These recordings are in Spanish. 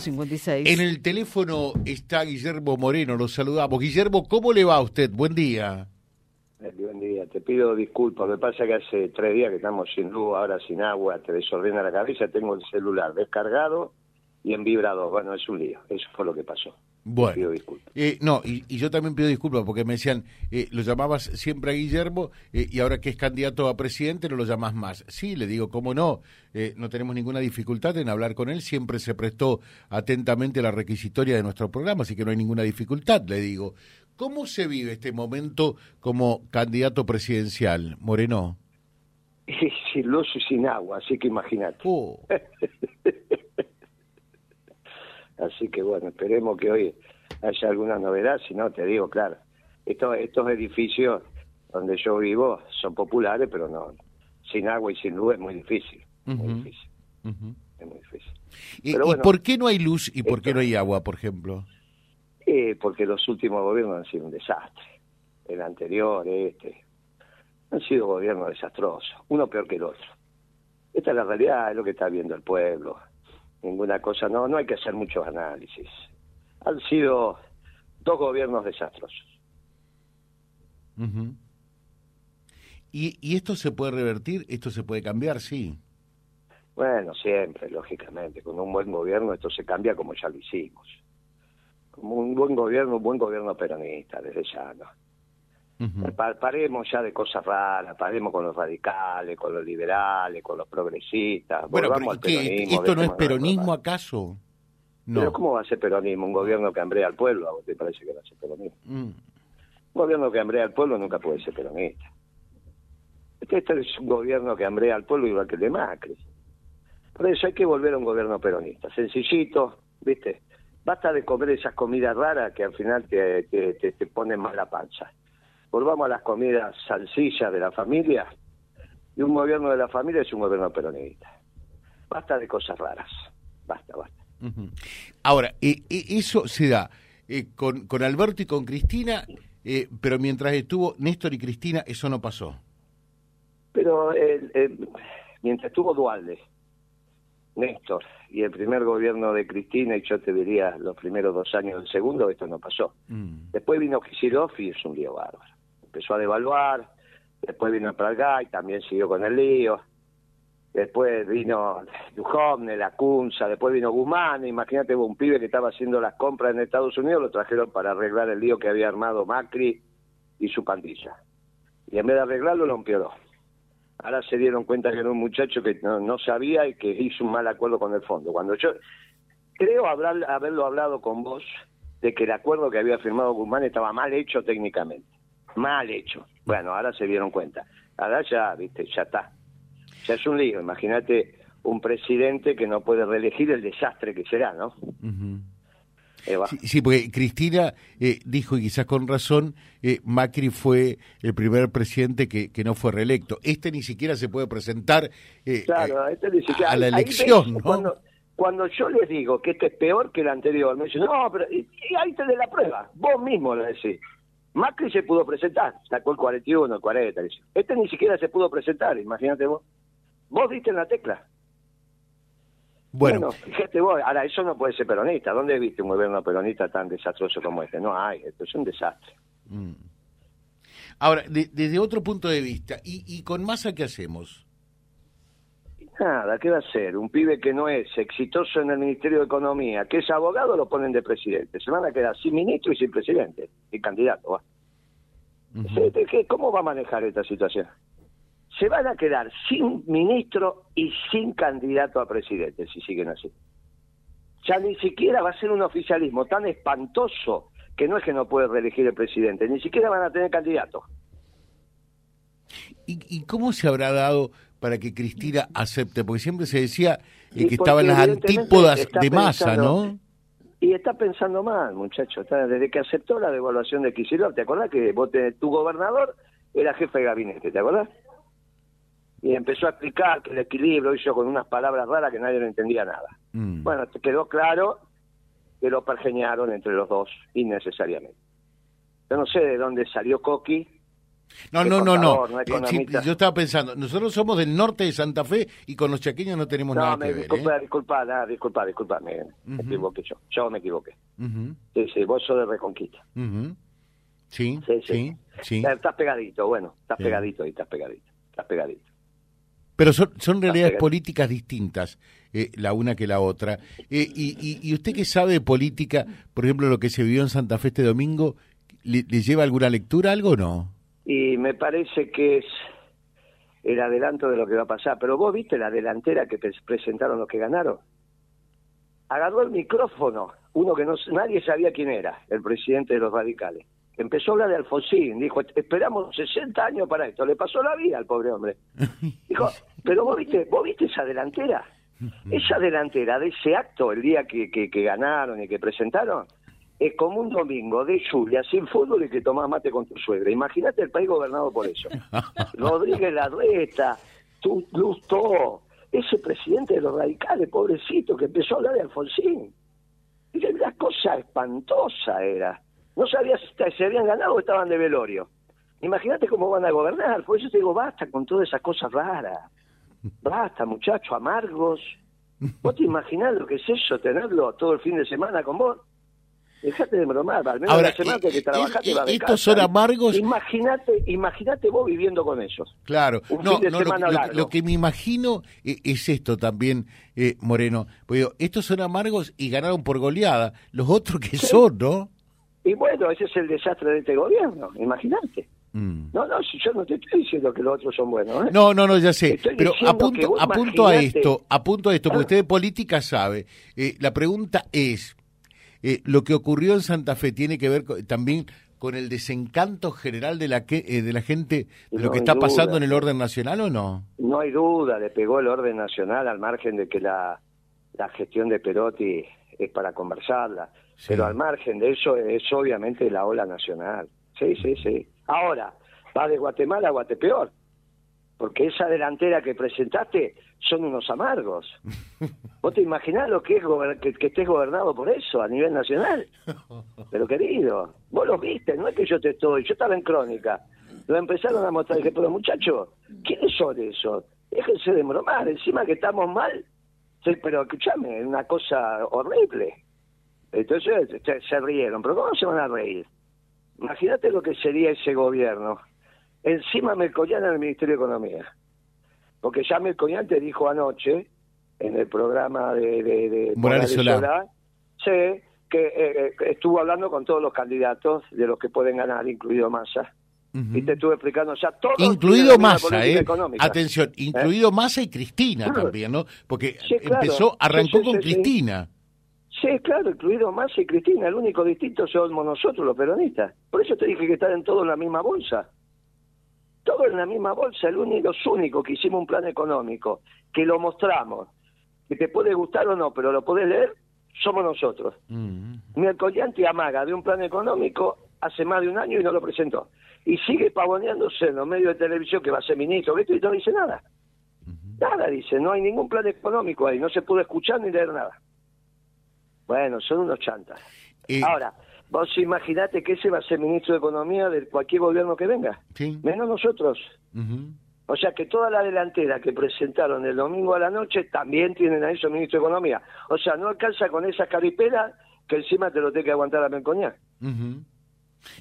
156. En el teléfono está Guillermo Moreno, lo saludamos. Guillermo, ¿cómo le va a usted? Buen día. Buen día, te pido disculpas. Me pasa que hace tres días que estamos sin luz, ahora sin agua, te desordena la cabeza. Tengo el celular descargado y en vibrador. Bueno, es un lío. Eso fue lo que pasó. Bueno, pido disculpas. eh, no, y, y yo también pido disculpas porque me decían, eh, lo llamabas siempre a Guillermo eh, y ahora que es candidato a presidente no lo llamas más. Sí, le digo, ¿cómo no? Eh, no tenemos ninguna dificultad en hablar con él, siempre se prestó atentamente a la requisitoria de nuestro programa, así que no hay ninguna dificultad, le digo. ¿Cómo se vive este momento como candidato presidencial, Moreno? Sin luz y sin agua, así que imagínate. Oh, Así que bueno, esperemos que hoy haya alguna novedad. Si no, te digo, claro, estos, estos edificios donde yo vivo son populares, pero no, sin agua y sin luz es muy difícil. Muy difícil, es muy difícil. ¿Y, Pero y bueno, por qué no hay luz y por qué no hay agua, por ejemplo? Eh, porque los últimos gobiernos han sido un desastre. El anterior, este, han sido gobiernos desastrosos, uno peor que el otro. Esta es la realidad, es lo que está viendo el pueblo. Ninguna cosa, no, no hay que hacer muchos análisis. Han sido dos gobiernos desastrosos. ¿Y, ¿Y esto se puede revertir? ¿Esto se puede cambiar? Sí. Bueno, siempre, lógicamente, con un buen gobierno esto se cambia como ya lo hicimos. Como un buen gobierno, un buen gobierno peronista, desde ya, ¿no? Pa- paremos ya de cosas raras, paremos con los radicales, con los liberales, con los progresistas. Bueno, pero al peronismo, ¿esto no es peronismo acaso? Pero No. ¿cómo va a ser peronismo? Un gobierno que hambrea al pueblo, ¿a vos te parece que va a ser peronismo? Mm. Un gobierno que hambrea al pueblo nunca puede ser peronista. Este, este es un gobierno que hambrea al pueblo igual que el de Macri. Por eso hay que volver a un gobierno peronista, sencillito, ¿viste? Basta de comer esas comidas raras que al final te, te, te, te ponen mal la panza. Volvamos a las comidas salsillas de la familia y un gobierno de la familia es un gobierno peronista. Basta de cosas raras. Basta, basta. Ahora, eh, eh, eso se da eh, con, con Alberto y con Cristina, pero mientras estuvo Néstor y Cristina, eso no pasó. Pero mientras estuvo Dualde, Néstor, y el primer gobierno de Cristina, y yo te diría los primeros dos años del segundo, esto no pasó. Mm. Después vino Kicillof y es un lío bárbaro. Empezó a devaluar, después vino Pradgay, también siguió con el lío. Después vino Duhovne, la Cunza, después vino Guzmán, imagínate un pibe que estaba haciendo las compras en Estados Unidos, lo trajeron para arreglar el lío que había armado Macri y su pandilla. Y en vez de arreglarlo, lo empeoró. Ahora se dieron cuenta que era un muchacho que no, no sabía y que hizo un mal acuerdo con el fondo. Cuando yo creo hablar, haberlo hablado con vos de que el acuerdo que había firmado Guzmán estaba mal hecho técnicamente. Mal hecho. Bueno, ahora se dieron cuenta. Ahora ya, viste, ya está. Ya es un lío. Imagínate un presidente que no puede reelegir el desastre que será, ¿no? Sí, sí, porque Cristina eh, dijo, y quizás con razón, eh, Macri fue el primer presidente que, que no fue reelecto. Este ni siquiera se puede presentar eh, Claro, eh, este a la elección, ves, ¿no? Cuando, cuando yo les digo que este es peor que el anterior, me dicen, no, pero y, y ahí te de la prueba, vos mismo lo decís. Macri se pudo presentar, sacó el 41, el 40, dice. este ni siquiera se pudo presentar, imagínate vos. Vos diste en la tecla. Bueno, fíjate vos, ahora eso no puede ser peronista. ¿Dónde viste un gobierno peronista tan desastroso como este? No hay, esto es un desastre. mm. ahora, de- desde otro punto de vista, ¿y, y con Massa qué hacemos? Nada, ¿qué va a ser? Un pibe que no es exitoso en el Ministerio de Economía, que es abogado, lo ponen de presidente. Se van a quedar sin ministro y sin presidente, y candidato. va. Ujú. ¿Se- ¿qué- ¿Cómo va a manejar esta situación? Se van a quedar sin ministro y sin candidato a presidente si siguen así. Ya ni siquiera va a ser un oficialismo tan espantoso que no es que no puede reelegir el presidente, ni siquiera van a tener candidato. ¿Y, y cómo se habrá dado para que Cristina acepte? Porque siempre se decía eh, Y que estaban las antípodas de pensando- ¿no? Y está pensando mal, muchacho. Está, desde que aceptó la devaluación de Kicillof, ¿te acordás que vos tenés- tu gobernador era jefe de gabinete, ¿te acordás? Y empezó a explicar que el equilibrio hizo con unas palabras raras que nadie le entendía nada. Mm. Bueno, te quedó claro que lo pergeñaron entre los dos innecesariamente. Yo no sé de dónde salió Coqui No, no, no, no. yo estaba pensando, nosotros somos del norte de Santa Fe y con los chaqueños no tenemos nada que ver. ¿eh? disculpa, nada, disculpa, disculpa, me, equivoqué yo. Yo me equivoqué. Sí, sí, vos sos de Reconquista. sí, sí, sí, Estás pegadito, bueno, estás pegadito ahí, estás pegadito, estás pegadito. Pero son, son realidades políticas distintas, eh, la una que la otra. Eh, y, y, usted que sabe de política, por ejemplo, lo que se vivió en Santa Fe este domingo, ¿le, lleva alguna lectura, algo o no? Y me parece que es el adelanto de lo que va a pasar. Pero vos viste la delantera que presentaron los que ganaron. Agarró el micrófono, uno que no nadie sabía quién era, el presidente de los radicales empezó a hablar de Alfonsín, dijo, esperamos 60 años para esto, le pasó la vida al pobre hombre. Dijo, pero vos viste, vos viste esa delantera, esa delantera de ese acto, el día que, que, ganaron y que presentaron, es como un domingo de lluvia, sin fútbol y que tomás mate con tu suegra. Imagínate el país gobernado por eso. Rodríguez Larreta, Lustó, ese presidente de los radicales, pobrecito, que empezó a hablar de Alfonsín. Y una cosa espantosa era. No sabías si se habían ganado o estaban de velorio. Imagínate cómo van a gobernar. Por eso te digo, basta con todas esas cosas raras. Basta, muchachos, amargos. ¿Vos te imaginás lo que es eso, tenerlo todo el fin de semana con vos? Dejate de bromar, al menos Ahora, la semana que trabajaste y, Estos son amargos. Imagínate, imagínate vos viviendo con ellos. Claro, no, no lo, que me imagino e, es esto también, eh, Moreno. Pues estos son amargos y ganaron por goleada. Los otros que son, ¿no? Y bueno, ese es el desastre de este gobierno, imagínate. Mm. No, no, si yo no te estoy diciendo que los otros son buenos. ¿eh? No, no, no, ya sé. pero apunto, apunto a esto, apunto a esto, porque usted de política sabe. Eh, la pregunta es, eh, ¿lo que ocurrió en Santa Fe tiene que ver también con el desencanto general de la, que, de la gente, de lo que está pasando en el orden nacional o no? No hay duda, le pegó el orden nacional al margen de que la, la gestión de Perotti es para conversarla. Pero al margen de eso es obviamente la ola nacional. Sí, sí, sí. Ahora, va de Guatemala a Guatepeor. Porque esa delantera que presentaste son unos amargos. ¿Vos te imaginás lo que es que, que, estés gobernado por eso a nivel nacional? Pero querido, vos lo viste, no es que yo te estoy, yo estaba en crónica. Lo empezaron a mostrar y dije, pero muchachos, ¿quiénes son esos? Déjense de bromar, encima que estamos mal. Sí, pero escúchame, una cosa horrible. Entonces se, rieron, pero ¿cómo se van a reír? Imagínate lo que sería ese gobierno. Encima Melcoñán en el Ministerio de Economía. Porque ya Melcoñán te dijo anoche, en el programa de, de, Morales Solá, sí, que eh, eh, estuvo hablando con todos los candidatos de los que pueden ganar, incluido Massa. Y te estuve explicando ya todo. Incluido Massa, ¿eh? Atención, incluido Massa y Cristina también, ¿no? Porque empezó, arrancó con Cristina. Sí, claro, incluido Massa y Cristina. El único distinto somos nosotros, los peronistas. Por eso te dije que están todo en la misma bolsa. Todo en la misma bolsa. El único, los únicos que hicimos un plan económico, que lo mostramos, que te puede gustar o no, pero lo podés leer, somos nosotros. Mm. Alcoyante amaga de un plan económico hace más de un año y no lo presentó. Y sigue pavoneándose en los medios de televisión que va a ser ministro, ¿viste? Y no dice nada. Nada dice, no hay ningún plan económico ahí, no se pudo escuchar ni leer nada. Bueno, son unos chantas. Ahora, vos imaginate que ese va a ser ministro de Economía de cualquier gobierno que venga, menos nosotros. O sea que toda la delantera que presentaron el domingo a la noche también tienen a eso ministro de Economía. O sea, no alcanza con esa caripela que encima te lo tiene que aguantar a Mencoñá.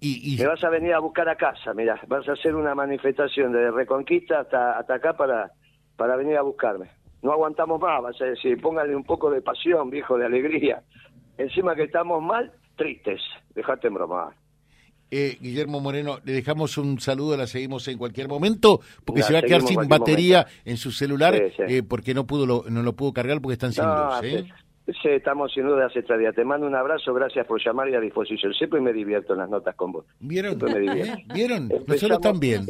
y, Me vas a venir a buscar a casa, mira, vas a hacer una manifestación de Reconquista hasta, hasta acá para, para venir a buscarme no aguantamos más, vas a decir, póngale un poco de pasión, viejo, de alegría. Encima que estamos mal, tristes, dejate bromar. Eh, Guillermo Moreno, le dejamos un saludo, la seguimos en cualquier momento, porque se va a quedar sin batería en su celular, eh, porque no pudo lo, no lo pudo cargar porque están sin luz. ¿eh? Sí, estamos sin duda hace tres días. Te mando un abrazo, gracias por llamar y a disposición. Siempre me divierto en las notas con vos. ¿Vieron? ¿Eh? ¿Vieron? nosotros también.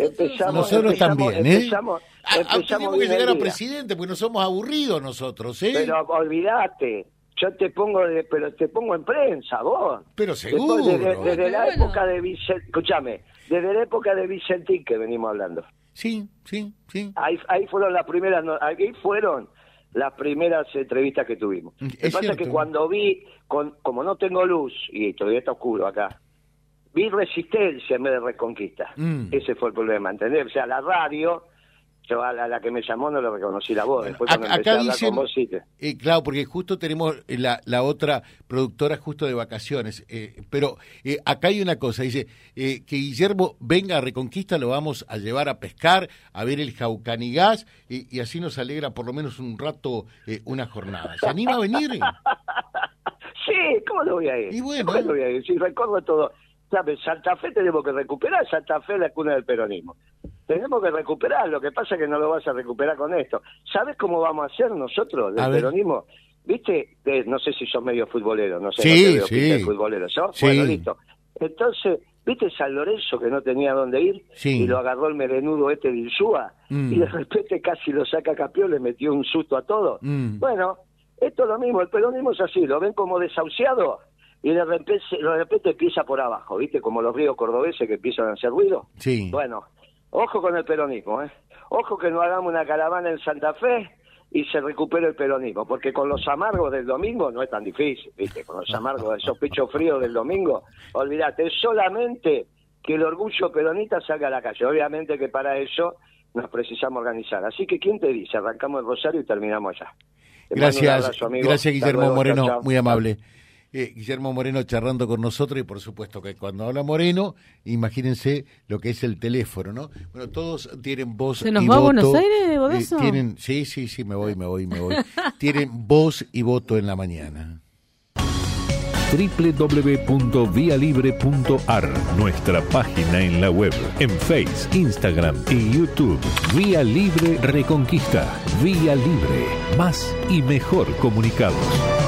nosotros también, ¿eh? Empezamos, ah, tenemos que llegar a presidente, porque no somos aburridos nosotros, ¿eh? Pero olvídate, yo te pongo de, pero te pongo en prensa, vos. Pero seguro. Desde, la época de Vicente, escúchame, desde la época de Vicentín que venimos hablando. Sí, sí, sí. Ahí, ahí fueron las primeras, ahí fueron las primeras entrevistas que tuvimos. Lo que pasa es que cuando vi, con, como no tengo luz y todavía está oscuro acá, vi resistencia en vez de reconquista. Mm. Ese fue el problema, ¿entendés? O sea, la radio, yo a la, a la que me llamó no le reconocí la voz. Después cuando Acá- empecé a acá hablar dicen, con vos, sí te- eh, claro, porque justo tenemos la, la otra productora justo de vacaciones, eh, pero eh, acá hay una cosa, dice eh, que Guillermo venga a Reconquista, lo vamos a llevar a pescar, a ver el Jaucanigás, y, y así nos alegra por lo menos un rato, eh, una jornada. ¿Se anima a venir? Sí, ¿cómo lo voy a ir? Y bueno. ¿Cómo lo voy a ir? Si recorro todo. ¿Sabes? Santa Fe tenemos que recuperar. Santa Fe es la cuna del peronismo. Tenemos que recuperar. Lo que pasa es que no lo vas a recuperar con esto. ¿Sabes cómo vamos a hacer nosotros del peronismo? ¿Viste? Eh, no sé si sos medio futbolero. No sé. Sí, no te veo sí. pinta de futbolero. Bueno, listo. Entonces, ¿viste San Lorenzo que no tenía dónde ir? Sí. Y lo agarró el melenudo este de Insúa. Mm. Y de repente casi lo saca campeón, le metió un susto a todo. Mm. Bueno, esto es lo mismo, el peronismo es así, lo ven como desahuciado y de repente, de repente empieza por abajo, ¿viste? Como los ríos cordobeses que empiezan a hacer ruido. Sí. Bueno, ojo con el peronismo, ¿eh? Ojo que no hagamos una caravana en Santa Fe y se recupere el peronismo, porque con los amargos del domingo no es tan difícil, ¿viste? Con los amargos de esos pechos fríos del domingo, olvídate, solamente que el orgullo peronista salga a la calle. Obviamente que para eso nos precisamos organizar. Así que, ¿quién te dice? Arrancamos el Rosario y terminamos allá. Te Gracias, abrazo, amigo. gracias Guillermo luego, Moreno, chao. muy amable. Eh, Guillermo Moreno charlando con nosotros y por supuesto que cuando habla Moreno, imagínense lo que es el teléfono, ¿no? Bueno, todos tienen voz ¿Se nos y va a. Buenos Aires, eh, Bodazo? tienen, sí, sí, sí, me voy, me voy, me voy. tienen voz y voto en la mañana. www.vialibre.ar, nuestra página en la web, en Face, Instagram y YouTube. Vía Libre Reconquista. Vía Libre. Más y mejor comunicados.